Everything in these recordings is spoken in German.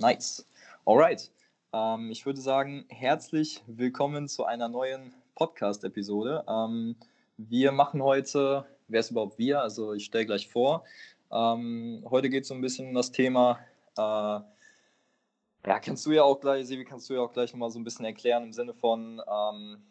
Nice. Alright. Ähm, ich würde sagen, herzlich willkommen zu einer neuen Podcast-Episode. Ähm, wir machen heute, wer ist überhaupt wir? Also ich stelle gleich vor. Ähm, heute geht es so ein bisschen um das Thema, äh, ja, kannst du ja auch gleich, Sevi, kannst du ja auch gleich nochmal so ein bisschen erklären im Sinne von ähm,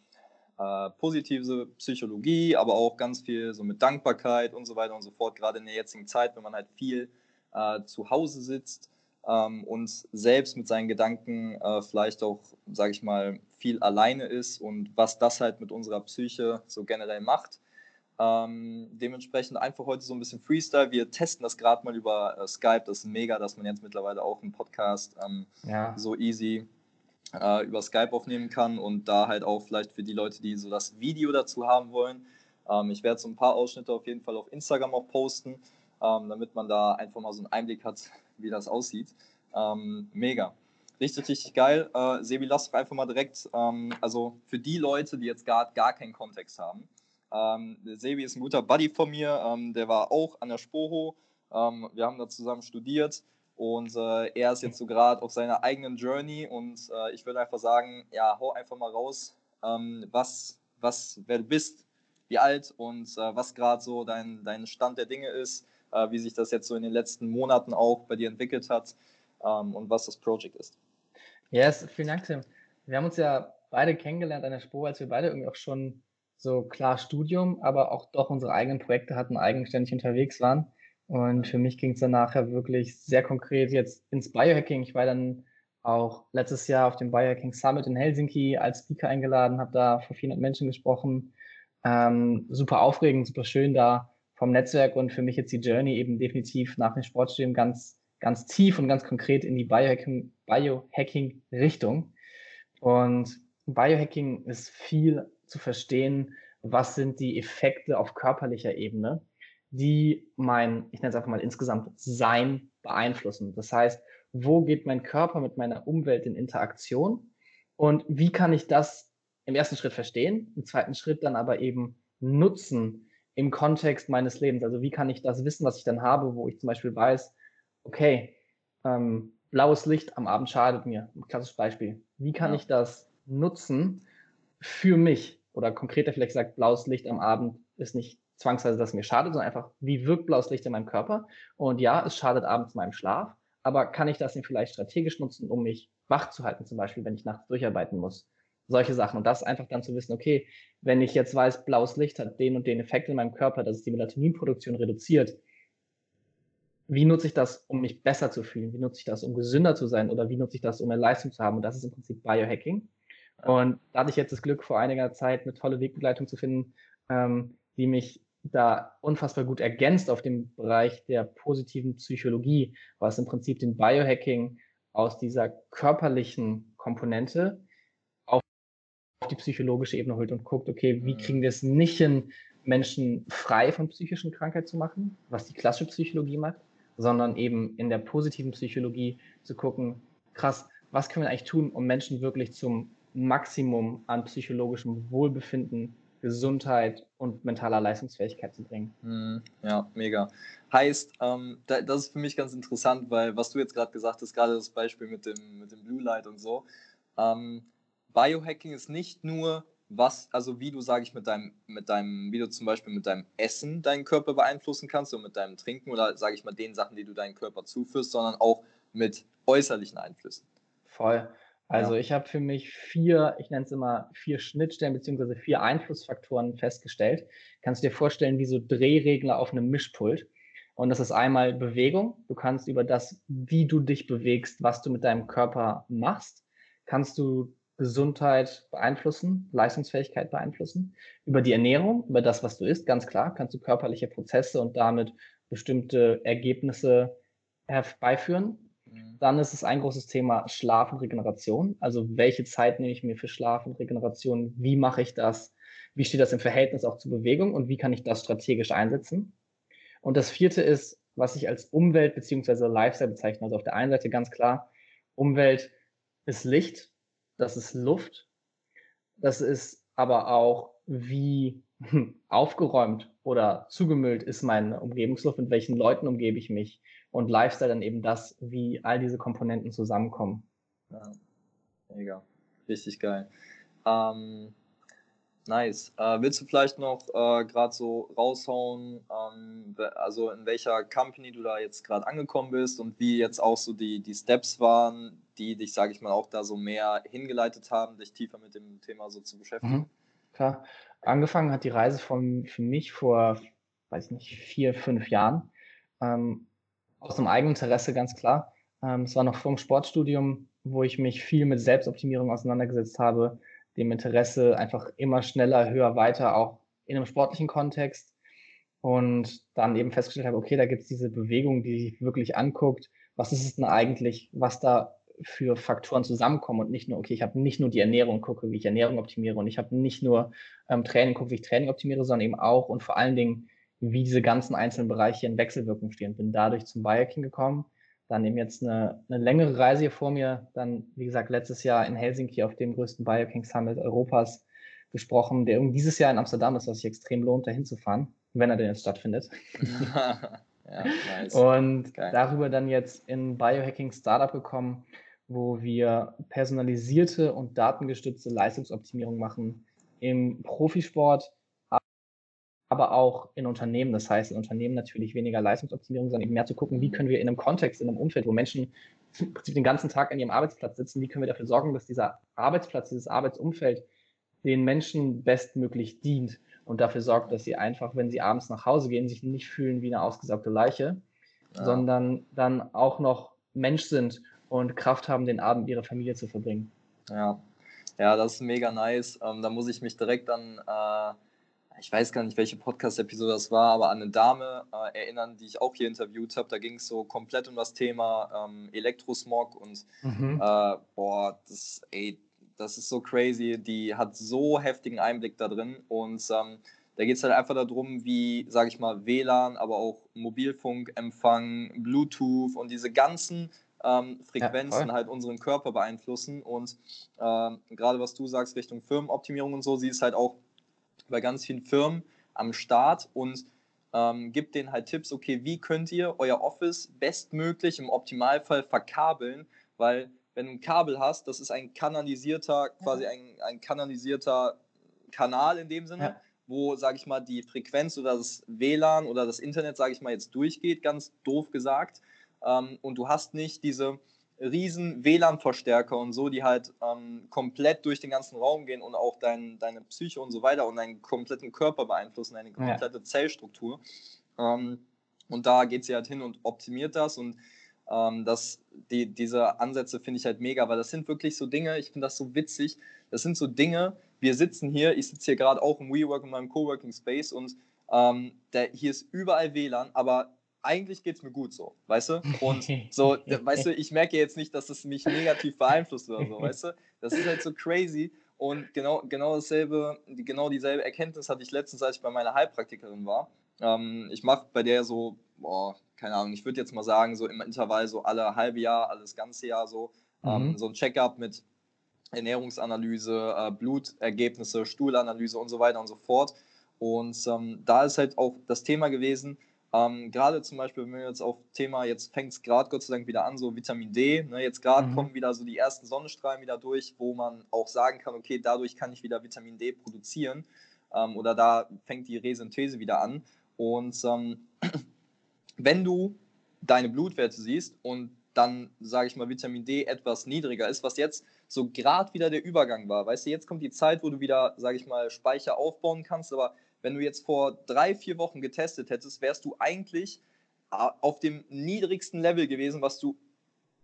äh, positive Psychologie, aber auch ganz viel so mit Dankbarkeit und so weiter und so fort, gerade in der jetzigen Zeit, wenn man halt viel äh, zu Hause sitzt ähm, und selbst mit seinen Gedanken äh, vielleicht auch, sage ich mal, viel alleine ist und was das halt mit unserer Psyche so generell macht. Ähm, dementsprechend einfach heute so ein bisschen Freestyle. Wir testen das gerade mal über äh, Skype. Das ist mega, dass man jetzt mittlerweile auch einen Podcast ähm, ja. so easy äh, über Skype aufnehmen kann und da halt auch vielleicht für die Leute, die so das Video dazu haben wollen. Ähm, ich werde so ein paar Ausschnitte auf jeden Fall auf Instagram auch posten, ähm, damit man da einfach mal so einen Einblick hat, wie das aussieht. Ähm, mega. Richtig, richtig geil. Äh, Sebi, lass doch einfach mal direkt, ähm, also für die Leute, die jetzt gar, gar keinen Kontext haben. Ähm, Sebi ist ein guter Buddy von mir, ähm, der war auch an der Spoho. Ähm, wir haben da zusammen studiert und äh, er ist jetzt so gerade auf seiner eigenen Journey und äh, ich würde einfach sagen, ja, hau einfach mal raus, was, was, wer du bist, wie alt und äh, was gerade so dein, dein Stand der Dinge ist, äh, wie sich das jetzt so in den letzten Monaten auch bei dir entwickelt hat ähm, und was das Projekt ist. Yes, vielen Dank, Tim. Wir haben uns ja beide kennengelernt an der Spur, als wir beide irgendwie auch schon so klar Studium, aber auch doch unsere eigenen Projekte hatten, eigenständig unterwegs waren. Und für mich ging es dann nachher wirklich sehr konkret jetzt ins Biohacking. Ich war dann auch letztes Jahr auf dem Biohacking Summit in Helsinki als Speaker eingeladen, habe da vor 400 Menschen gesprochen. Ähm, super aufregend, super schön da vom Netzwerk und für mich jetzt die Journey eben definitiv nach dem Sportstudium ganz ganz tief und ganz konkret in die Biohacking, Biohacking. Und Biohacking ist viel zu verstehen, was sind die Effekte auf körperlicher Ebene, die mein, ich nenne es einfach mal insgesamt Sein beeinflussen. Das heißt, wo geht mein Körper mit meiner Umwelt in Interaktion und wie kann ich das im ersten Schritt verstehen, im zweiten Schritt dann aber eben nutzen im Kontext meines Lebens. Also wie kann ich das Wissen, was ich dann habe, wo ich zum Beispiel weiß, okay, ähm, blaues Licht am Abend schadet mir. Ein klassisches Beispiel. Wie kann ja. ich das nutzen für mich? Oder konkreter vielleicht gesagt, blaues Licht am Abend ist nicht zwangsweise, dass es mir schadet, sondern einfach, wie wirkt blaues Licht in meinem Körper? Und ja, es schadet abends meinem Schlaf, aber kann ich das denn vielleicht strategisch nutzen, um mich wach zu halten, zum Beispiel, wenn ich nachts durcharbeiten muss? Solche Sachen. Und das einfach dann zu wissen, okay, wenn ich jetzt weiß, blaues Licht hat den und den Effekt in meinem Körper, dass es die Melatoninproduktion reduziert, wie nutze ich das, um mich besser zu fühlen? Wie nutze ich das, um gesünder zu sein? Oder wie nutze ich das, um mehr Leistung zu haben? Und das ist im Prinzip Biohacking. Und da hatte ich jetzt das Glück, vor einiger Zeit eine tolle Wegbegleitung zu finden, ähm, die mich da unfassbar gut ergänzt auf dem Bereich der positiven Psychologie, was im Prinzip den Biohacking aus dieser körperlichen Komponente die psychologische Ebene holt und guckt, okay, wie mhm. kriegen wir es nicht hin, Menschen frei von psychischen Krankheiten zu machen, was die klassische Psychologie macht, sondern eben in der positiven Psychologie zu gucken, krass, was können wir eigentlich tun, um Menschen wirklich zum Maximum an psychologischem Wohlbefinden, Gesundheit und mentaler Leistungsfähigkeit zu bringen. Hm, ja, mega. Heißt, ähm, das ist für mich ganz interessant, weil was du jetzt gerade gesagt hast, gerade das Beispiel mit dem, mit dem Blue Light und so, ähm, Biohacking ist nicht nur was, also wie du, sage ich, mit deinem, mit deinem, wie du zum Beispiel mit deinem Essen deinen Körper beeinflussen kannst und mit deinem Trinken oder, sage ich mal, den Sachen, die du deinen Körper zuführst, sondern auch mit äußerlichen Einflüssen. Voll. Also ja. ich habe für mich vier, ich nenne es immer vier Schnittstellen beziehungsweise vier Einflussfaktoren festgestellt. Kannst du dir vorstellen, wie so Drehregler auf einem Mischpult. Und das ist einmal Bewegung. Du kannst über das, wie du dich bewegst, was du mit deinem Körper machst, kannst du Gesundheit beeinflussen, Leistungsfähigkeit beeinflussen. Über die Ernährung, über das, was du isst, ganz klar, kannst du körperliche Prozesse und damit bestimmte Ergebnisse herbeiführen. Mhm. Dann ist es ein großes Thema Schlaf und Regeneration. Also welche Zeit nehme ich mir für Schlaf und Regeneration? Wie mache ich das? Wie steht das im Verhältnis auch zur Bewegung und wie kann ich das strategisch einsetzen? Und das vierte ist, was ich als Umwelt beziehungsweise Lifestyle bezeichne. Also auf der einen Seite ganz klar, Umwelt ist Licht, das ist Luft, das ist aber auch, wie aufgeräumt oder zugemüllt ist meine Umgebungsluft, mit welchen Leuten umgebe ich mich, und Lifestyle dann eben das, wie all diese Komponenten zusammenkommen. Ja, mega. Richtig geil. Ähm, nice. Äh, willst du vielleicht noch äh, gerade so raushauen, ähm, also in welcher Company du da jetzt gerade angekommen bist und wie jetzt auch so die, die Steps waren, die dich, sage ich mal, auch da so mehr hingeleitet haben, dich tiefer mit dem Thema so zu beschäftigen? Mhm, klar. Angefangen hat die Reise von, für mich vor, weiß nicht, vier, fünf Jahren. Ähm, aus einem eigenen Interesse ganz klar. Ähm, es war noch vor dem Sportstudium, wo ich mich viel mit Selbstoptimierung auseinandergesetzt habe, dem Interesse einfach immer schneller, höher, weiter, auch in einem sportlichen Kontext. Und dann eben festgestellt habe, okay, da gibt es diese Bewegung, die sich wirklich anguckt, was ist es denn eigentlich, was da für Faktoren zusammenkommen und nicht nur, okay, ich habe nicht nur die Ernährung, gucke, wie ich Ernährung optimiere und ich habe nicht nur ähm, Training, gucke, wie ich Training optimiere, sondern eben auch und vor allen Dingen, wie diese ganzen einzelnen Bereiche in Wechselwirkung stehen. Bin dadurch zum Biohacking gekommen, dann eben jetzt eine, eine längere Reise hier vor mir, dann, wie gesagt, letztes Jahr in Helsinki auf dem größten Biohacking Summit Europas gesprochen, der dieses Jahr in Amsterdam ist, was sich extrem lohnt, dahin zu fahren, wenn er denn jetzt stattfindet. ja, nice. Und Geil. darüber dann jetzt in Biohacking Startup gekommen, wo wir personalisierte und datengestützte Leistungsoptimierung machen im Profisport, aber auch in Unternehmen. Das heißt, in Unternehmen natürlich weniger Leistungsoptimierung, sondern eben mehr zu gucken, wie können wir in einem Kontext, in einem Umfeld, wo Menschen im Prinzip den ganzen Tag an ihrem Arbeitsplatz sitzen, wie können wir dafür sorgen, dass dieser Arbeitsplatz, dieses Arbeitsumfeld den Menschen bestmöglich dient und dafür sorgt, dass sie einfach, wenn sie abends nach Hause gehen, sich nicht fühlen wie eine ausgesaugte Leiche, ja. sondern dann auch noch Mensch sind und Kraft haben, den Abend mit ihrer Familie zu verbringen. Ja, ja, das ist mega nice. Ähm, da muss ich mich direkt an äh ich weiß gar nicht, welche Podcast-Episode das war, aber an eine Dame äh, erinnern, die ich auch hier interviewt habe. Da ging es so komplett um das Thema ähm, Elektrosmog und mhm. äh, boah, das, ey, das ist so crazy. Die hat so heftigen Einblick da drin und ähm, da geht es halt einfach darum, wie, sage ich mal, WLAN, aber auch Mobilfunkempfang, Bluetooth und diese ganzen ähm, Frequenzen ja, halt unseren Körper beeinflussen. Und ähm, gerade was du sagst Richtung Firmenoptimierung und so, sie ist halt auch bei ganz vielen Firmen am Start und ähm, gibt denen halt Tipps, okay, wie könnt ihr euer Office bestmöglich im Optimalfall verkabeln, weil wenn du ein Kabel hast, das ist ein kanalisierter, quasi ein, ein kanalisierter Kanal in dem Sinne, ja. wo, sage ich mal, die Frequenz oder das WLAN oder das Internet, sage ich mal, jetzt durchgeht, ganz doof gesagt. Ähm, und du hast nicht diese riesen WLAN-Verstärker und so, die halt ähm, komplett durch den ganzen Raum gehen und auch dein, deine Psyche und so weiter und deinen kompletten Körper beeinflussen, deine komplette ja. Zellstruktur. Ähm, und da geht sie halt hin und optimiert das und ähm, das, die, diese Ansätze finde ich halt mega, weil das sind wirklich so Dinge, ich finde das so witzig, das sind so Dinge, wir sitzen hier, ich sitze hier gerade auch im WeWork in meinem Coworking Space und ähm, der, hier ist überall WLAN, aber eigentlich geht es mir gut so, weißt du? Und so, weißt du, ich merke jetzt nicht, dass es mich negativ beeinflusst oder so, weißt du? Das ist halt so crazy. Und genau, genau dasselbe, genau dieselbe Erkenntnis hatte ich letztens, als ich bei meiner Heilpraktikerin war. Ähm, ich mache bei der so, boah, keine Ahnung, ich würde jetzt mal sagen, so im Intervall so alle halbe Jahr, alles ganze Jahr so, ähm, mhm. so ein Checkup mit Ernährungsanalyse, äh, Blutergebnisse, Stuhlanalyse und so weiter und so fort. Und ähm, da ist halt auch das Thema gewesen, ähm, gerade zum Beispiel, wenn wir jetzt auf Thema, jetzt fängt es gerade Gott sei Dank wieder an, so Vitamin D. Ne, jetzt gerade mhm. kommen wieder so die ersten Sonnenstrahlen wieder durch, wo man auch sagen kann, okay, dadurch kann ich wieder Vitamin D produzieren. Ähm, oder da fängt die Resynthese wieder an. Und ähm, wenn du deine Blutwerte siehst und dann, sage ich mal, Vitamin D etwas niedriger ist, was jetzt so gerade wieder der Übergang war. Weißt du, jetzt kommt die Zeit, wo du wieder, sage ich mal, Speicher aufbauen kannst, aber wenn du jetzt vor drei, vier Wochen getestet hättest, wärst du eigentlich äh, auf dem niedrigsten Level gewesen, was du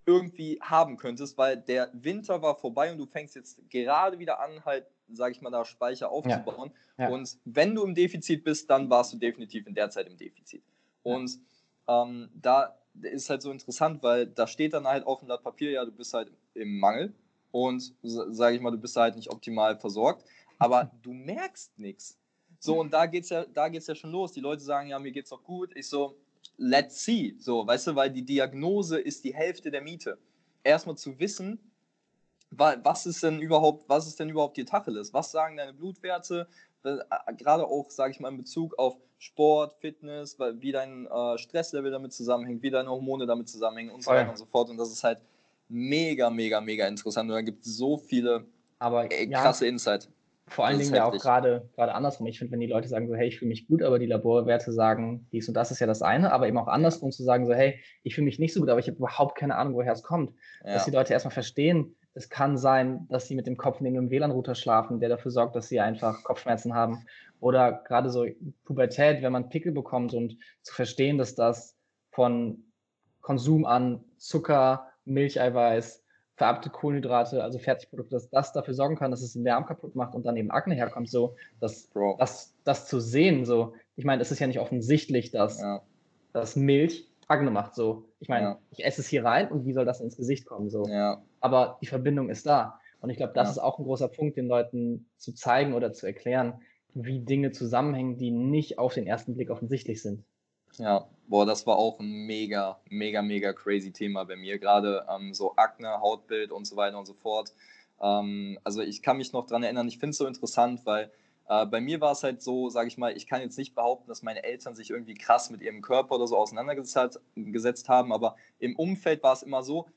irgendwie haben könntest, weil der Winter war vorbei und du fängst jetzt gerade wieder an, halt, sage ich mal, da Speicher aufzubauen. Ja. Ja. Und wenn du im Defizit bist, dann warst du definitiv in der Zeit im Defizit. Und ähm, da ist halt so interessant, weil da steht dann halt auf dem Blatt Papier, ja, du bist halt im Mangel und sage ich mal, du bist halt nicht optimal versorgt, aber du merkst nichts. So, und da geht's ja, da geht's ja schon los. Die Leute sagen, ja, mir geht's doch gut. Ich so, let's see. So, weißt du, weil die Diagnose ist die Hälfte der Miete. Erstmal zu wissen, was ist denn überhaupt, was ist denn überhaupt die Tacheles? Was sagen deine Blutwerte? äh, gerade auch, sage ich mal, in Bezug auf Sport, Fitness, wie dein äh, Stresslevel damit zusammenhängt, wie deine Hormone damit zusammenhängen und so weiter und so fort. Und das ist halt mega, mega, mega interessant. Und da gibt es so viele Aber, ey, krasse ja, Insight. Vor allen Dingen ja auch gerade gerade andersrum. Ich finde, wenn die Leute sagen so, hey, ich fühle mich gut, aber die Laborwerte sagen dies und das ist ja das eine, aber eben auch andersrum zu sagen so, hey, ich fühle mich nicht so gut, aber ich habe überhaupt keine Ahnung, woher es kommt. Ja. Dass die Leute erstmal verstehen, es kann sein, dass sie mit dem Kopf neben einem WLAN-Router schlafen, der dafür sorgt, dass sie einfach Kopfschmerzen haben. Oder gerade so Pubertät, wenn man Pickel bekommt und zu verstehen, dass das von Konsum an Zucker, Milcheiweiß, vererbte Kohlenhydrate, also Fertigprodukte, dass das dafür sorgen kann, dass es den Darm kaputt macht und dann eben Akne herkommt, so, dass das, das zu sehen, so, ich meine, es ist ja nicht offensichtlich, dass, ja. dass Milch Akne macht, so. Ich meine, ja. ich esse es hier rein und wie soll das ins Gesicht kommen, so. Ja aber die Verbindung ist da. Und ich glaube, das ist auch ein großer Punkt, den Leuten zu zeigen oder zu erklären, wie Dinge zusammenhängen, die nicht auf den ersten Blick offensichtlich sind. Ja, boah, das war auch ein mega, mega, mega crazy Thema bei mir. Gerade ähm, so Akne, Hautbild und so weiter und so fort. Ähm, also ich kann mich noch daran erinnern, ich finde es so interessant, weil äh, bei mir war es halt so, sage ich mal, ich kann jetzt nicht behaupten, dass meine Eltern sich irgendwie krass mit ihrem Körper oder so auseinandergesetzt haben, aber im Umfeld war es immer so,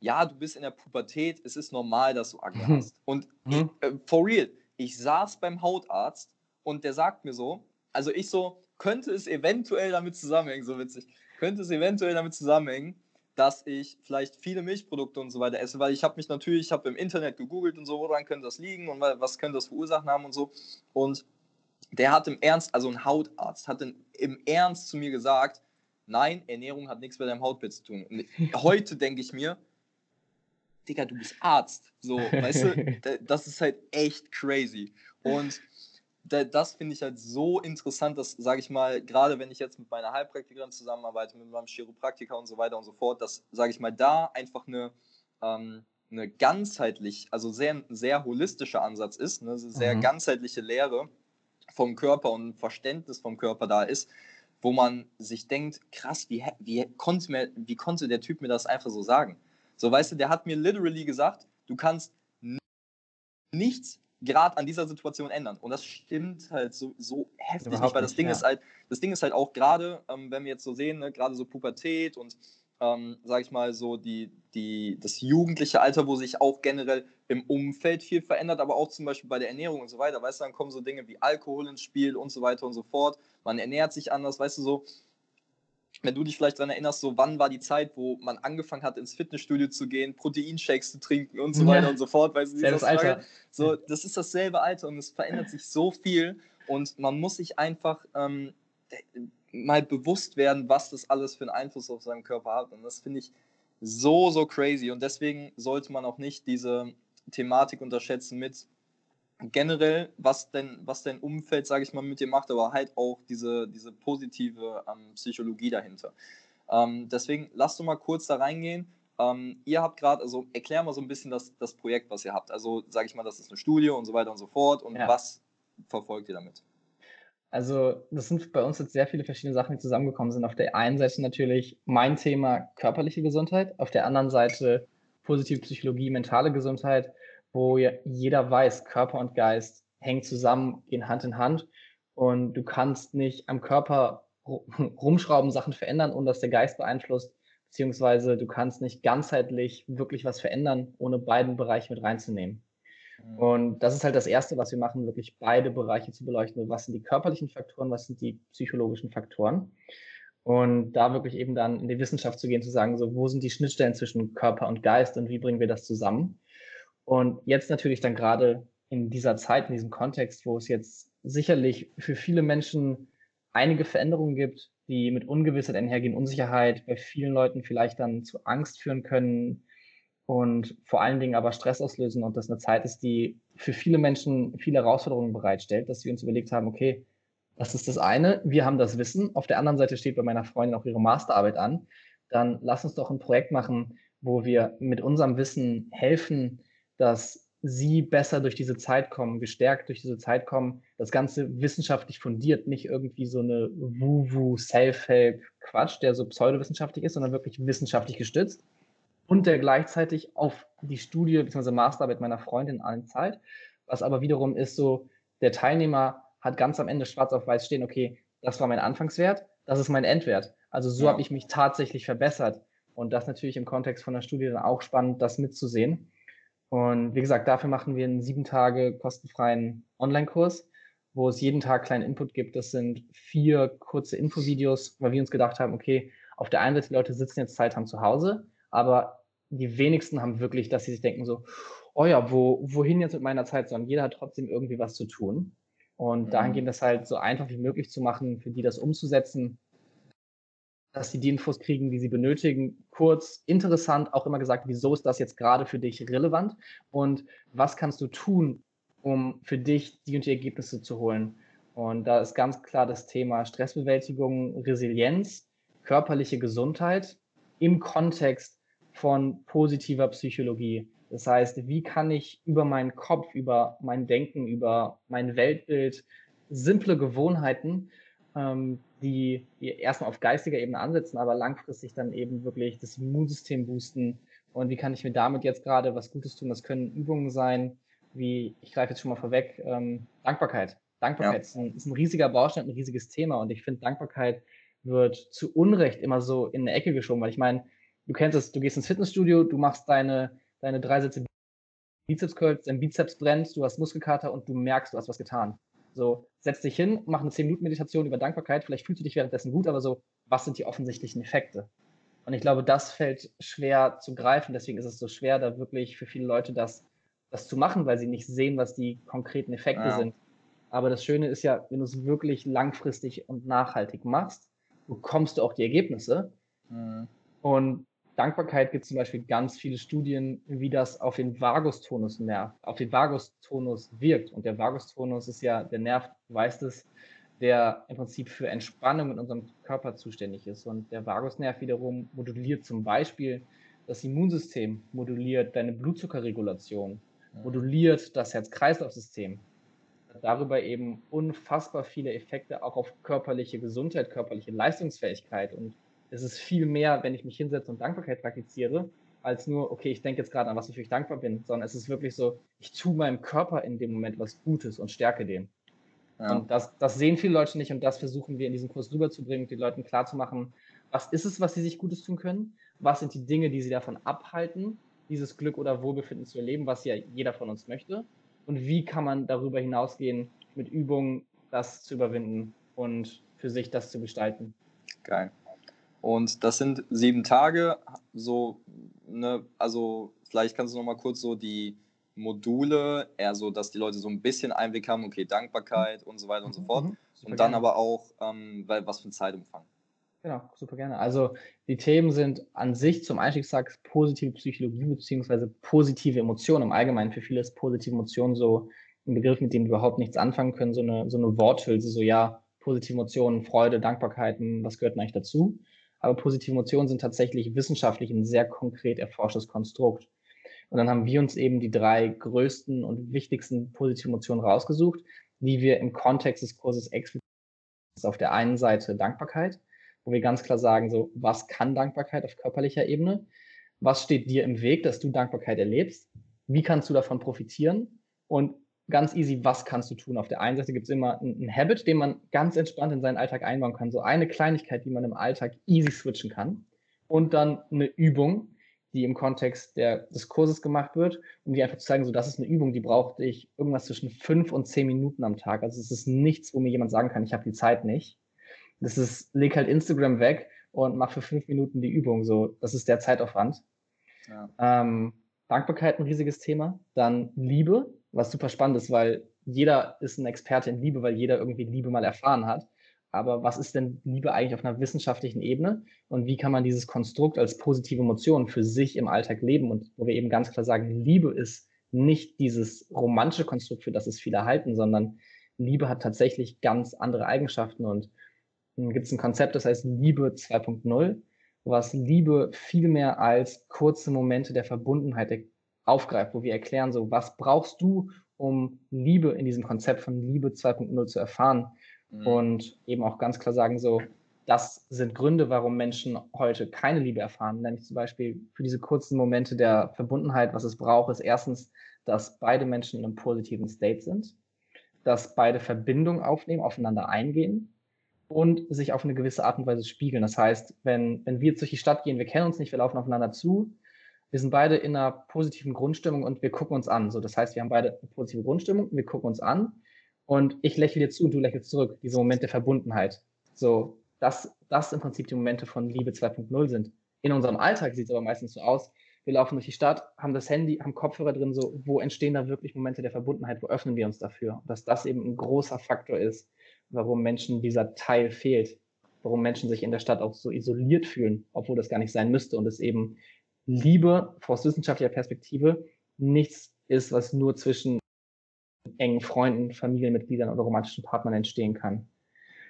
ja, du bist in der Pubertät, es ist normal, dass du Akne mhm. hast. Und mhm. ich, äh, for real, ich saß beim Hautarzt und der sagt mir so, also ich so, könnte es eventuell damit zusammenhängen, so witzig, könnte es eventuell damit zusammenhängen, dass ich vielleicht viele Milchprodukte und so weiter esse, weil ich habe mich natürlich, ich habe im Internet gegoogelt und so, woran könnte das liegen und was könnte das verursachen haben und so. Und der hat im Ernst, also ein Hautarzt, hat im Ernst zu mir gesagt, nein, Ernährung hat nichts mit deinem Hautbild zu tun. Und heute denke ich mir, Digga, du bist Arzt. So, weißt du, das ist halt echt crazy. Und das finde ich halt so interessant, dass, sage ich mal, gerade wenn ich jetzt mit meiner Heilpraktikerin zusammenarbeite, mit meinem Chiropraktiker und so weiter und so fort, dass, sage ich mal, da einfach eine, ähm, eine ganzheitlich, also sehr, sehr holistischer Ansatz ist, eine sehr mhm. ganzheitliche Lehre vom Körper und Verständnis vom Körper da ist, wo man sich denkt, krass, wie, wie, konnte mir, wie konnte der Typ mir das einfach so sagen? So, weißt du, der hat mir literally gesagt, du kannst nichts gerade an dieser Situation ändern. Und das stimmt halt so, so heftig nicht, weil das nicht, Ding ja. ist halt, das Ding ist halt auch gerade, ähm, wenn wir jetzt so sehen, ne, gerade so Pubertät und ähm, sag ich mal, so die, die, das jugendliche Alter, wo sich auch generell im Umfeld viel verändert, aber auch zum Beispiel bei der Ernährung und so weiter, weißt du, dann kommen so Dinge wie Alkohol ins Spiel und so weiter und so fort. Man ernährt sich anders, weißt du, so wenn du dich vielleicht daran erinnerst, so wann war die Zeit, wo man angefangen hat, ins Fitnessstudio zu gehen, Proteinshakes zu trinken und so weiter und so fort. Weißt du, das Alter. So, das ist dasselbe Alter und es verändert sich so viel und man muss sich einfach ähm, mal bewusst werden, was das alles für einen Einfluss auf seinen Körper hat. Und das finde ich so, so crazy. Und deswegen sollte man auch nicht diese Thematik unterschätzen mit, generell, was dein, was dein Umfeld, sage ich mal, mit dir macht, aber halt auch diese, diese positive ähm, Psychologie dahinter. Ähm, deswegen lasst du mal kurz da reingehen. Ähm, ihr habt gerade, also erklär mal so ein bisschen das, das Projekt, was ihr habt. Also sage ich mal, das ist eine Studie und so weiter und so fort. Und ja. was verfolgt ihr damit? Also das sind bei uns jetzt sehr viele verschiedene Sachen, die zusammengekommen sind. Auf der einen Seite natürlich mein Thema körperliche Gesundheit, auf der anderen Seite positive Psychologie, mentale Gesundheit wo jeder weiß, Körper und Geist hängen zusammen, gehen Hand in Hand und du kannst nicht am Körper rumschrauben, Sachen verändern, ohne dass der Geist beeinflusst, beziehungsweise du kannst nicht ganzheitlich wirklich was verändern, ohne beiden Bereiche mit reinzunehmen. Mhm. Und das ist halt das Erste, was wir machen, wirklich beide Bereiche zu beleuchten. Was sind die körperlichen Faktoren, was sind die psychologischen Faktoren? Und da wirklich eben dann in die Wissenschaft zu gehen, zu sagen, so, wo sind die Schnittstellen zwischen Körper und Geist und wie bringen wir das zusammen? Und jetzt natürlich dann gerade in dieser Zeit, in diesem Kontext, wo es jetzt sicherlich für viele Menschen einige Veränderungen gibt, die mit Ungewissheit einhergehen, Unsicherheit bei vielen Leuten vielleicht dann zu Angst führen können und vor allen Dingen aber Stress auslösen und das eine Zeit ist, die für viele Menschen viele Herausforderungen bereitstellt, dass wir uns überlegt haben, okay, das ist das eine, wir haben das Wissen, auf der anderen Seite steht bei meiner Freundin auch ihre Masterarbeit an, dann lass uns doch ein Projekt machen, wo wir mit unserem Wissen helfen, dass sie besser durch diese Zeit kommen, gestärkt durch diese Zeit kommen, das Ganze wissenschaftlich fundiert, nicht irgendwie so eine Woo-Woo, Self-Help-Quatsch, der so pseudowissenschaftlich ist, sondern wirklich wissenschaftlich gestützt und der gleichzeitig auf die Studie bzw. Masterarbeit meiner Freundin allen Zeit, was aber wiederum ist so, der Teilnehmer hat ganz am Ende schwarz auf weiß stehen, okay, das war mein Anfangswert, das ist mein Endwert. Also so ja. habe ich mich tatsächlich verbessert. Und das natürlich im Kontext von der Studie dann auch spannend, das mitzusehen. Und wie gesagt, dafür machen wir einen sieben Tage kostenfreien Online-Kurs, wo es jeden Tag kleinen Input gibt. Das sind vier kurze Infovideos, weil wir uns gedacht haben, okay, auf der einen Seite, die Leute sitzen jetzt Zeit haben zu Hause, aber die wenigsten haben wirklich, dass sie sich denken so, oh ja, wo, wohin jetzt mit meiner Zeit, sondern jeder hat trotzdem irgendwie was zu tun. Und mhm. dahingehend das halt so einfach wie möglich zu machen, für die das umzusetzen, dass sie die Infos kriegen, die sie benötigen. Kurz, interessant, auch immer gesagt, wieso ist das jetzt gerade für dich relevant und was kannst du tun, um für dich die und die Ergebnisse zu holen. Und da ist ganz klar das Thema Stressbewältigung, Resilienz, körperliche Gesundheit im Kontext von positiver Psychologie. Das heißt, wie kann ich über meinen Kopf, über mein Denken, über mein Weltbild simple Gewohnheiten, ähm, die, die erstmal auf geistiger Ebene ansetzen, aber langfristig dann eben wirklich das Immunsystem boosten. Und wie kann ich mir damit jetzt gerade was Gutes tun? Das können Übungen sein, wie, ich greife jetzt schon mal vorweg, ähm, Dankbarkeit. Dankbarkeit ja. ist, ein, ist, ein, riesiger Baustein, ein riesiges Thema. Und ich finde, Dankbarkeit wird zu Unrecht immer so in eine Ecke geschoben, weil ich meine, du kennst es, du gehst ins Fitnessstudio, du machst deine deine drei Sätze Bizeps curls, dein Bizeps brennt, du hast Muskelkater und du merkst, du hast was getan. So, setz dich hin, mach eine 10-Minuten-Meditation über Dankbarkeit, vielleicht fühlst du dich währenddessen gut, aber so, was sind die offensichtlichen Effekte? Und ich glaube, das fällt schwer zu greifen, deswegen ist es so schwer, da wirklich für viele Leute das, das zu machen, weil sie nicht sehen, was die konkreten Effekte ja. sind. Aber das Schöne ist ja, wenn du es wirklich langfristig und nachhaltig machst, bekommst du auch die Ergebnisse. Mhm. Und Dankbarkeit gibt es zum Beispiel ganz viele Studien, wie das auf den Vagustonus nervt, auf den Vagustonus wirkt. Und der Vagustonus ist ja der Nerv, du weißt es, der im Prinzip für Entspannung in unserem Körper zuständig ist. Und der Vagusnerv wiederum moduliert zum Beispiel das Immunsystem, moduliert deine Blutzuckerregulation, moduliert das Herz-Kreislauf-System. Darüber eben unfassbar viele Effekte auch auf körperliche Gesundheit, körperliche Leistungsfähigkeit und es ist viel mehr, wenn ich mich hinsetze und Dankbarkeit praktiziere, als nur, okay, ich denke jetzt gerade an was, ich dankbar bin, sondern es ist wirklich so, ich tue meinem Körper in dem Moment was Gutes und stärke den. Ja. Und das, das sehen viele Leute nicht und das versuchen wir in diesem Kurs rüberzubringen, den Leuten klarzumachen, was ist es, was sie sich Gutes tun können, was sind die Dinge, die sie davon abhalten, dieses Glück oder Wohlbefinden zu erleben, was ja jeder von uns möchte und wie kann man darüber hinausgehen, mit Übungen das zu überwinden und für sich das zu gestalten. Geil. Und das sind sieben Tage, so, ne, also vielleicht kannst du noch mal kurz so die Module, eher so, dass die Leute so ein bisschen Einblick haben, okay, Dankbarkeit und so weiter und so mhm, fort. Mhm, und dann gerne. aber auch, ähm, weil, was für ein Zeitumfang. Genau, super gerne. Also die Themen sind an sich zum Einstiegstag positive Psychologie bzw. positive Emotionen. Im Allgemeinen für viele ist positive Emotionen so ein Begriff, mit dem wir überhaupt nichts anfangen können, so eine, so eine Worthülse, so ja, positive Emotionen, Freude, Dankbarkeiten, was gehört eigentlich dazu? Aber positive Emotionen sind tatsächlich wissenschaftlich ein sehr konkret erforschtes Konstrukt. Und dann haben wir uns eben die drei größten und wichtigsten positive Emotionen rausgesucht, die wir im Kontext des Kurses explizit auf der einen Seite Dankbarkeit, wo wir ganz klar sagen, so, was kann Dankbarkeit auf körperlicher Ebene? Was steht dir im Weg, dass du Dankbarkeit erlebst? Wie kannst du davon profitieren? Und ganz easy, was kannst du tun? Auf der einen Seite gibt es immer einen Habit, den man ganz entspannt in seinen Alltag einbauen kann. So eine Kleinigkeit, die man im Alltag easy switchen kann. Und dann eine Übung, die im Kontext der, des Kurses gemacht wird, um dir einfach zu zeigen, so das ist eine Übung, die braucht ich irgendwas zwischen fünf und zehn Minuten am Tag. Also es ist nichts, wo mir jemand sagen kann, ich habe die Zeit nicht. Das ist, leg halt Instagram weg und mach für fünf Minuten die Übung. So, das ist der Zeitaufwand. Ja. Ähm, Dankbarkeit ein riesiges Thema. Dann Liebe, was super spannend ist, weil jeder ist ein Experte in Liebe, weil jeder irgendwie Liebe mal erfahren hat. Aber was ist denn Liebe eigentlich auf einer wissenschaftlichen Ebene? Und wie kann man dieses Konstrukt als positive Emotion für sich im Alltag leben? Und wo wir eben ganz klar sagen, Liebe ist nicht dieses romantische Konstrukt, für das es viele halten, sondern Liebe hat tatsächlich ganz andere Eigenschaften. Und dann gibt es ein Konzept, das heißt Liebe 2.0, was Liebe viel mehr als kurze Momente der Verbundenheit, der aufgreift, wo wir erklären, so, was brauchst du, um Liebe in diesem Konzept von Liebe 2.0 zu erfahren? Mhm. Und eben auch ganz klar sagen, so, das sind Gründe, warum Menschen heute keine Liebe erfahren. Nämlich zum Beispiel für diese kurzen Momente der Verbundenheit, was es braucht, ist erstens, dass beide Menschen in einem positiven State sind. dass beide Verbindung aufnehmen, aufeinander eingehen und sich auf eine gewisse Art und Weise spiegeln. Das heißt, wenn, wenn wir jetzt durch die Stadt gehen, wir kennen uns nicht, wir laufen aufeinander zu, wir sind beide in einer positiven Grundstimmung und wir gucken uns an. So, das heißt, wir haben beide eine positive Grundstimmung, wir gucken uns an und ich lächle dir zu und du lächelst zurück. Diese Momente der Verbundenheit. So, dass das im Prinzip die Momente von Liebe 2.0 sind. In unserem Alltag sieht es aber meistens so aus. Wir laufen durch die Stadt, haben das Handy, haben Kopfhörer drin, so, wo entstehen da wirklich Momente der Verbundenheit, wo öffnen wir uns dafür? Dass das eben ein großer Faktor ist, warum Menschen dieser Teil fehlt, warum Menschen sich in der Stadt auch so isoliert fühlen, obwohl das gar nicht sein müsste und es eben Liebe aus wissenschaftlicher Perspektive nichts ist, was nur zwischen engen Freunden, Familienmitgliedern oder romantischen Partnern entstehen kann.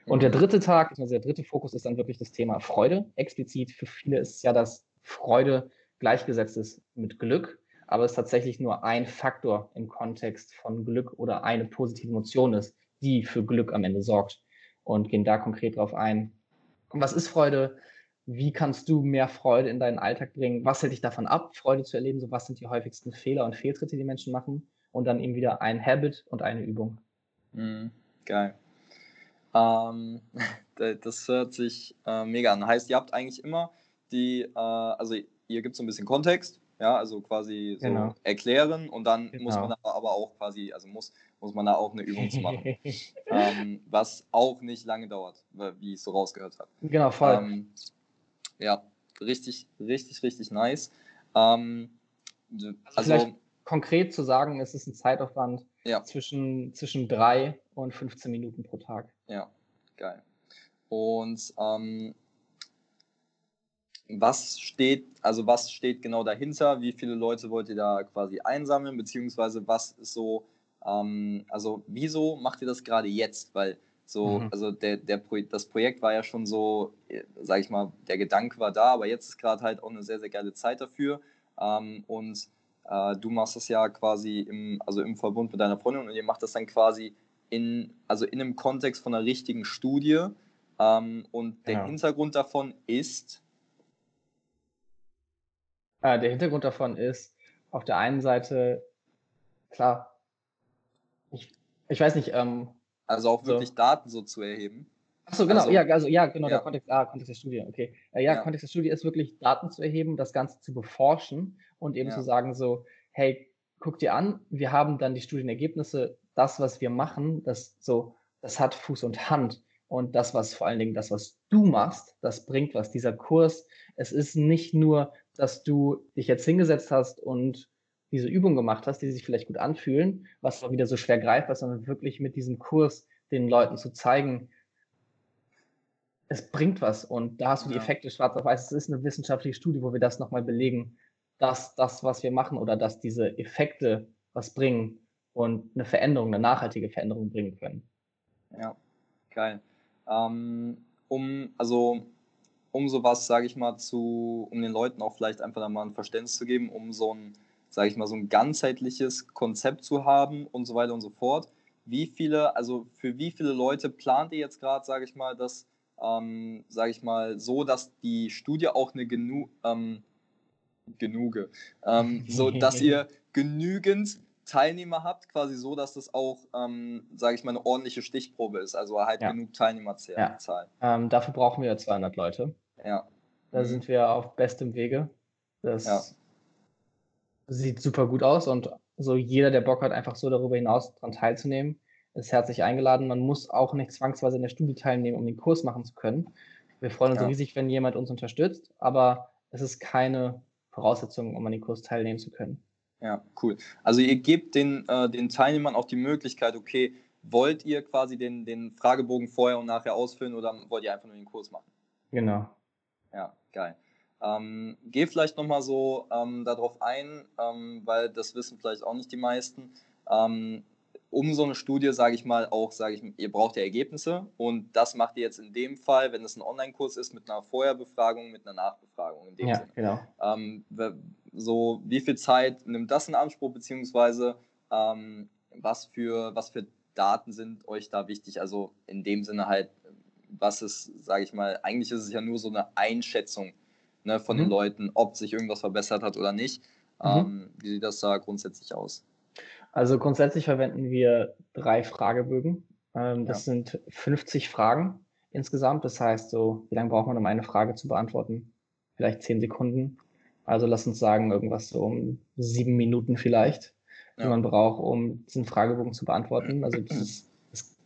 Und der dritte Tag, also der dritte Fokus ist dann wirklich das Thema Freude. Explizit für viele ist ja, dass Freude gleichgesetzt ist mit Glück, aber es tatsächlich nur ein Faktor im Kontext von Glück oder eine positive Emotion ist, die für Glück am Ende sorgt. Und gehen da konkret drauf ein. Und was ist Freude? Wie kannst du mehr Freude in deinen Alltag bringen? Was hält dich davon ab, Freude zu erleben? So, was sind die häufigsten Fehler und Fehltritte, die Menschen machen? Und dann eben wieder ein Habit und eine Übung. Mhm, geil. Ähm, das hört sich äh, mega an. Heißt, ihr habt eigentlich immer die, äh, also ihr gibt so ein bisschen Kontext, ja, also quasi so genau. erklären und dann genau. muss man da aber auch quasi, also muss, muss man da auch eine Übung zu machen. ähm, was auch nicht lange dauert, wie ich so rausgehört habe. Genau, voll. Ähm, ja, richtig, richtig, richtig nice. Ähm, also, also konkret zu sagen, es ist ein Zeitaufwand ja. zwischen, zwischen drei und 15 Minuten pro Tag. Ja, geil. Und ähm, was steht, also was steht genau dahinter? Wie viele Leute wollt ihr da quasi einsammeln? Beziehungsweise was ist so, ähm, also wieso macht ihr das gerade jetzt? Weil so, mhm. also der, der das Projekt war ja schon so, äh, sag ich mal, der Gedanke war da, aber jetzt ist gerade halt auch eine sehr, sehr geile Zeit dafür. Ähm, und äh, du machst das ja quasi im, also im Verbund mit deiner Freundin und ihr macht das dann quasi in, also in einem Kontext von einer richtigen Studie. Ähm, und der ja. Hintergrund davon ist. Äh, der Hintergrund davon ist, auf der einen Seite, klar, ich, ich weiß nicht, ähm, also auch wirklich so. Daten so zu erheben. Achso, genau, also, ja, also ja, genau, ja. der Kontext, ah, Kontext der Studie, okay. Äh, ja, ja, Kontext der Studie ist wirklich Daten zu erheben, das Ganze zu beforschen und eben ja. zu sagen so, hey, guck dir an, wir haben dann die Studienergebnisse, das, was wir machen, das so, das hat Fuß und Hand. Und das, was vor allen Dingen, das, was du machst, das bringt was. Dieser Kurs, es ist nicht nur, dass du dich jetzt hingesetzt hast und diese Übung gemacht hast, die sich vielleicht gut anfühlen, was auch wieder so schwer greifbar ist, sondern wirklich mit diesem Kurs den Leuten zu zeigen, es bringt was und da hast du die Effekte schwarz auf weiß. Es ist eine wissenschaftliche Studie, wo wir das nochmal belegen, dass das, was wir machen oder dass diese Effekte was bringen und eine Veränderung, eine nachhaltige Veränderung bringen können. Ja, geil. Ähm, um, also, um sowas, sage ich mal, zu, um den Leuten auch vielleicht einfach mal ein Verständnis zu geben, um so ein sage ich mal, so ein ganzheitliches Konzept zu haben und so weiter und so fort. Wie viele, also für wie viele Leute plant ihr jetzt gerade, sage ich mal, das, ähm, sage ich mal, so, dass die Studie auch eine genu ähm, genuge, ähm, so dass ihr genügend Teilnehmer habt, quasi so, dass das auch, ähm, sage ich mal, eine ordentliche Stichprobe ist, also halt ja. genug Teilnehmerzahl. Ja. Ähm, dafür brauchen wir 200 Leute. Ja. Da mhm. sind wir auf bestem Wege. Das ja sieht super gut aus und so jeder, der Bock hat, einfach so darüber hinaus daran teilzunehmen, ist herzlich eingeladen. Man muss auch nicht zwangsweise in der Studie teilnehmen, um den Kurs machen zu können. Wir freuen uns ja. riesig, wenn jemand uns unterstützt, aber es ist keine Voraussetzung, um an den Kurs teilnehmen zu können. Ja, cool. Also ihr gebt den, äh, den Teilnehmern auch die Möglichkeit, okay, wollt ihr quasi den, den Fragebogen vorher und nachher ausfüllen oder wollt ihr einfach nur den Kurs machen? Genau. Ja, geil. Ähm, geh vielleicht nochmal so ähm, darauf ein, ähm, weil das wissen vielleicht auch nicht die meisten. Ähm, um so eine Studie, sage ich mal, auch, sage ich, ihr braucht ja Ergebnisse und das macht ihr jetzt in dem Fall, wenn es ein Online-Kurs ist, mit einer Vorherbefragung, mit einer Nachbefragung. In dem ja, Sinne. genau. Ähm, so, wie viel Zeit nimmt das in Anspruch, beziehungsweise ähm, was, für, was für Daten sind euch da wichtig? Also in dem Sinne halt, was ist, sage ich mal, eigentlich ist es ja nur so eine Einschätzung ne, von mhm. den Leuten, ob sich irgendwas verbessert hat oder nicht. Mhm. Ähm, wie sieht das da grundsätzlich aus? Also grundsätzlich verwenden wir drei Fragebögen. Ähm, das ja. sind 50 Fragen insgesamt. Das heißt, so, wie lange braucht man, um eine Frage zu beantworten? Vielleicht zehn Sekunden. Also lass uns sagen, irgendwas so um sieben Minuten vielleicht, ja. die man braucht, um diesen Fragebogen zu beantworten. Also das ist, ist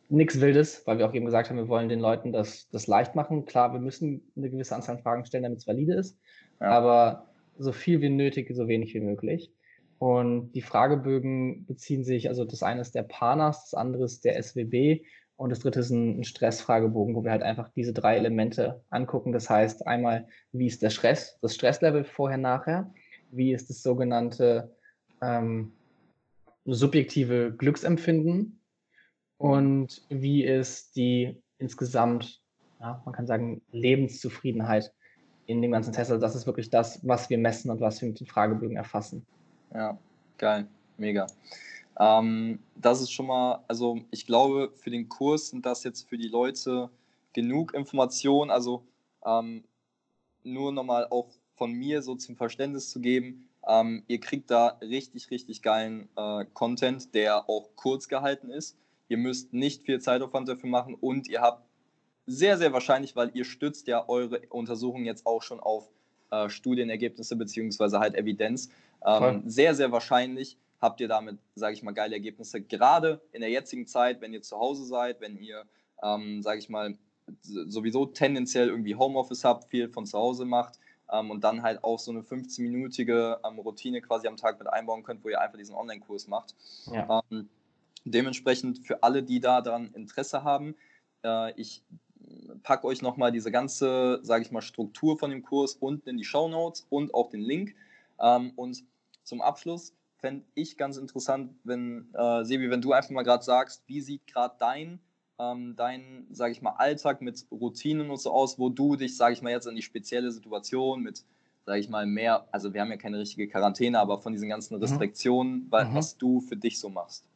nichts Wildes, weil wir auch eben gesagt haben, wir wollen den Leuten das, das leicht machen. Klar, wir müssen eine gewisse Anzahl an Fragen stellen, damit es valide ist. Ja. Aber so viel wie nötig, so wenig wie möglich. Und die Fragebögen beziehen sich, also das eine ist der PANAS, das andere ist der SWB und das dritte ist ein, Stressfragebogen, wo wir halt einfach diese drei Elemente angucken. Das heißt einmal, wie ist der Stress, das Stresslevel vorher, nachher, wie ist das sogenannte ähm, subjektive Glücksempfinden und wie ist die insgesamt, ja, man kann sagen, Lebenszufriedenheit in dem ganzen Test. Also das ist wirklich das, was wir messen und was wir mit den Fragebögen erfassen. Ja, geil, mega. Ähm, das ist schon mal, also ich glaube, für den Kurs sind das jetzt für die Leute genug Informationen. Also ähm, nur nochmal auch von mir so zum Verständnis zu geben, ähm, ihr kriegt da richtig, richtig geilen äh, Content, der auch kurz gehalten ist. Ihr müsst nicht viel Zeitaufwand dafür machen und ihr habt sehr, sehr wahrscheinlich, weil ihr stützt ja eure Untersuchung jetzt auch schon auf äh, Studienergebnisse beziehungsweise halt Evidenz. Ähm, sehr, sehr wahrscheinlich habt ihr damit, sage ich mal, geile Ergebnisse. Gerade in der jetzigen Zeit, wenn ihr zu Hause seid, wenn ihr, ähm, sage ich mal, sowieso tendenziell irgendwie Homeoffice habt, viel von zu Hause macht ähm, und dann halt auch so eine 15-minütige ähm, Routine quasi am Tag mit einbauen könnt, wo ihr einfach diesen Online-Kurs macht. Ja. Ähm, dementsprechend für alle, die da daran Interesse haben, äh, ich packe euch nochmal diese ganze, sage ich mal, Struktur von dem Kurs unten in die Show Notes und auch den Link. Ähm, und zum Abschluss fände ich ganz interessant, wenn, äh, Sebi, wenn du einfach mal gerade sagst, wie sieht gerade dein, ähm, dein, sage ich mal, Alltag mit Routinen und so aus, wo du dich, sage ich mal, jetzt in die spezielle Situation mit, sage ich mal, mehr, also wir haben ja keine richtige Quarantäne, aber von diesen ganzen mhm. Restriktionen, mhm. was du für dich so machst.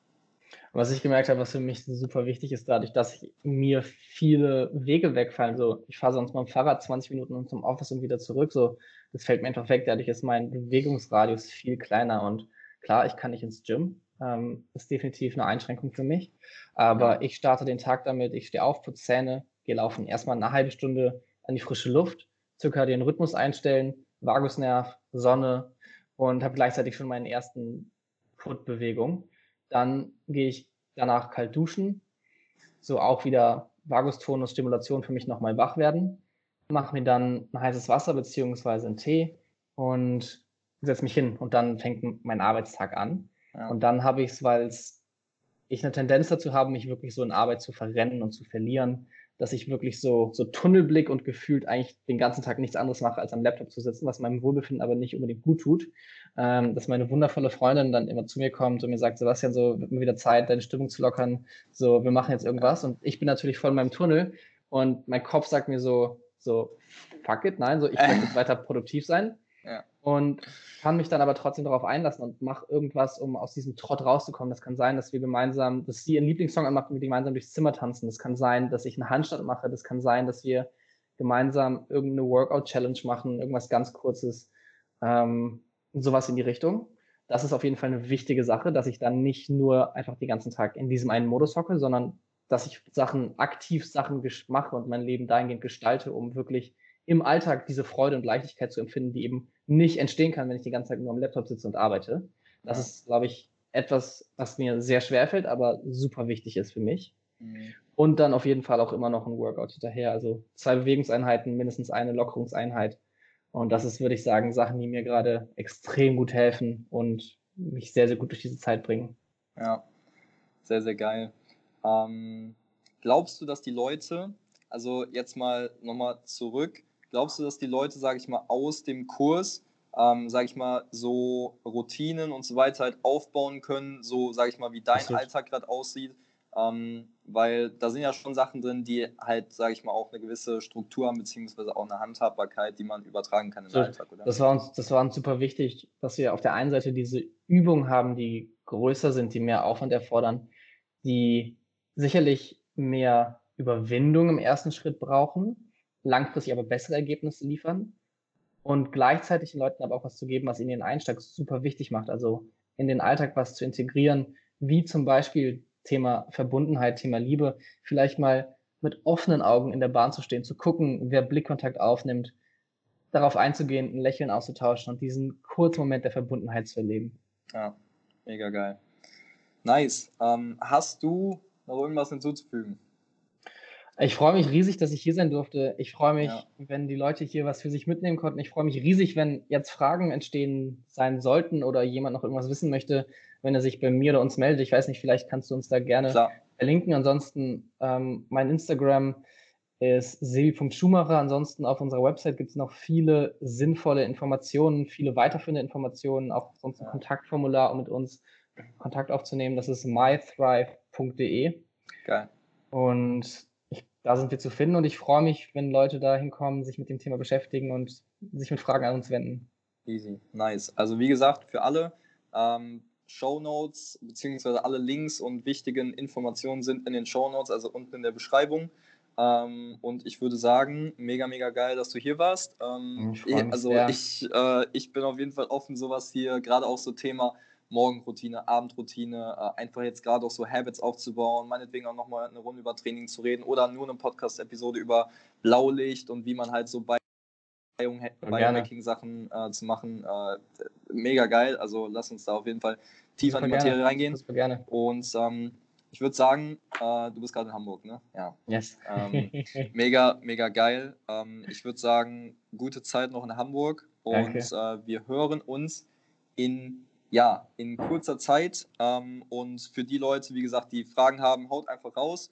Was ich gemerkt habe, was für mich super wichtig ist, dadurch, dass mir viele Wege wegfallen. So, ich fahre sonst mal mit dem Fahrrad 20 Minuten zum Office und wieder zurück. So, das fällt mir einfach weg. Dadurch ist mein Bewegungsradius viel kleiner. Und klar, ich kann nicht ins Gym. Ähm, ist definitiv eine Einschränkung für mich. Aber ich starte den Tag damit, ich stehe auf, putze Zähne, gehe laufen. Erstmal eine halbe Stunde an die frische Luft, circa den Rhythmus einstellen, Vagusnerv, Sonne und habe gleichzeitig schon meinen ersten Footbewegung. Dann gehe ich danach kalt duschen, so auch wieder Vagustonus, Stimulation für mich nochmal wach werden, mache mir dann ein heißes Wasser beziehungsweise einen Tee und setze mich hin und dann fängt mein Arbeitstag an. Ja. Und dann habe ich es, weil ich eine Tendenz dazu habe, mich wirklich so in Arbeit zu verrennen und zu verlieren, dass ich wirklich so, so Tunnelblick und gefühlt eigentlich den ganzen Tag nichts anderes mache, als am Laptop zu sitzen, was meinem Wohlbefinden aber nicht unbedingt gut tut. Ähm, dass meine wundervolle Freundin dann immer zu mir kommt und mir sagt, Sebastian, so wird mir wieder Zeit, deine Stimmung zu lockern, so wir machen jetzt irgendwas. Und ich bin natürlich voll in meinem Tunnel und mein Kopf sagt mir so, so, fuck it, nein, so ich möchte weiter produktiv sein. Und kann mich dann aber trotzdem darauf einlassen und mache irgendwas, um aus diesem Trott rauszukommen. Das kann sein, dass wir gemeinsam, dass sie ihren Lieblingssong anmacht und wir gemeinsam durchs Zimmer tanzen. Das kann sein, dass ich eine Handstand mache. Das kann sein, dass wir gemeinsam irgendeine Workout-Challenge machen, irgendwas ganz Kurzes, ähm, sowas in die Richtung. Das ist auf jeden Fall eine wichtige Sache, dass ich dann nicht nur einfach den ganzen Tag in diesem einen Modus hocke, sondern dass ich Sachen aktiv Sachen mache und mein Leben dahingehend gestalte, um wirklich im Alltag diese Freude und Leichtigkeit zu empfinden, die eben nicht entstehen kann, wenn ich die ganze Zeit nur am Laptop sitze und arbeite. Das ja. ist, glaube ich, etwas, was mir sehr schwer fällt, aber super wichtig ist für mich. Mhm. Und dann auf jeden Fall auch immer noch ein Workout hinterher. Also zwei Bewegungseinheiten, mindestens eine Lockerungseinheit. Und das ist, würde ich sagen, Sachen, die mir gerade extrem gut helfen und mich sehr, sehr gut durch diese Zeit bringen. Ja, sehr, sehr geil. Ähm, glaubst du, dass die Leute, also jetzt mal nochmal zurück, Glaubst du, dass die Leute, sage ich mal, aus dem Kurs, ähm, sage ich mal, so Routinen und so weiter halt aufbauen können, so, sage ich mal, wie dein Absolut. Alltag gerade aussieht? Ähm, weil da sind ja schon Sachen drin, die halt, sage ich mal, auch eine gewisse Struktur haben, beziehungsweise auch eine Handhabbarkeit, die man übertragen kann in den Alltag, oder? Das war, uns, das war uns super wichtig, dass wir auf der einen Seite diese Übungen haben, die größer sind, die mehr Aufwand erfordern, die sicherlich mehr Überwindung im ersten Schritt brauchen, langfristig aber bessere Ergebnisse liefern und gleichzeitig den Leuten aber auch was zu geben, was ihnen den Einstieg super wichtig macht. Also in den Alltag was zu integrieren, wie zum Beispiel Thema Verbundenheit, Thema Liebe, vielleicht mal mit offenen Augen in der Bahn zu stehen, zu gucken, wer Blickkontakt aufnimmt, darauf einzugehen, ein Lächeln auszutauschen und diesen kurzen Moment der Verbundenheit zu erleben. Ja, mega geil. Nice. Ähm, hast du noch irgendwas hinzuzufügen? Ich freue mich riesig, dass ich hier sein durfte. Ich freue mich, ja. wenn die Leute hier was für sich mitnehmen konnten. Ich freue mich riesig, wenn jetzt Fragen entstehen sein sollten oder jemand noch irgendwas wissen möchte, wenn er sich bei mir oder uns meldet. Ich weiß nicht, vielleicht kannst du uns da gerne Klar. verlinken. Ansonsten ähm, mein Instagram ist sebi.schumacher. Ansonsten auf unserer Website gibt es noch viele sinnvolle Informationen, viele weiterführende Informationen, auch sonst ein ja. Kontaktformular, um mit uns Kontakt aufzunehmen. Das ist mythrive.de. Geil. Und da sind wir zu finden und ich freue mich, wenn Leute da hinkommen, sich mit dem Thema beschäftigen und sich mit Fragen an uns wenden. Easy, nice. Also wie gesagt, für alle ähm, Show Notes beziehungsweise alle Links und wichtigen Informationen sind in den Show Notes, also unten in der Beschreibung. Ähm, und ich würde sagen, mega, mega geil, dass du hier warst. Ähm, ich also ich, äh, ich bin auf jeden Fall offen, sowas hier, gerade auch so Thema Morgenroutine, Abendroutine, äh, einfach jetzt gerade auch so Habits aufzubauen, meinetwegen auch nochmal eine Runde über Training zu reden oder nur eine Podcast-Episode über Blaulicht und wie man halt so bei Biohacking-Sachen äh, zu machen. Äh, mega geil. Also lass uns da auf jeden Fall tiefer in die Materie gerne. reingehen. Super gerne. Und ähm, ich würde sagen, äh, du bist gerade in Hamburg, ne? Ja. Yes. Ähm, mega, mega geil. Ähm, ich würde sagen, gute Zeit noch in Hamburg und äh, wir hören uns in ja, in kurzer Zeit. Ähm, und für die Leute, wie gesagt, die Fragen haben, haut einfach raus.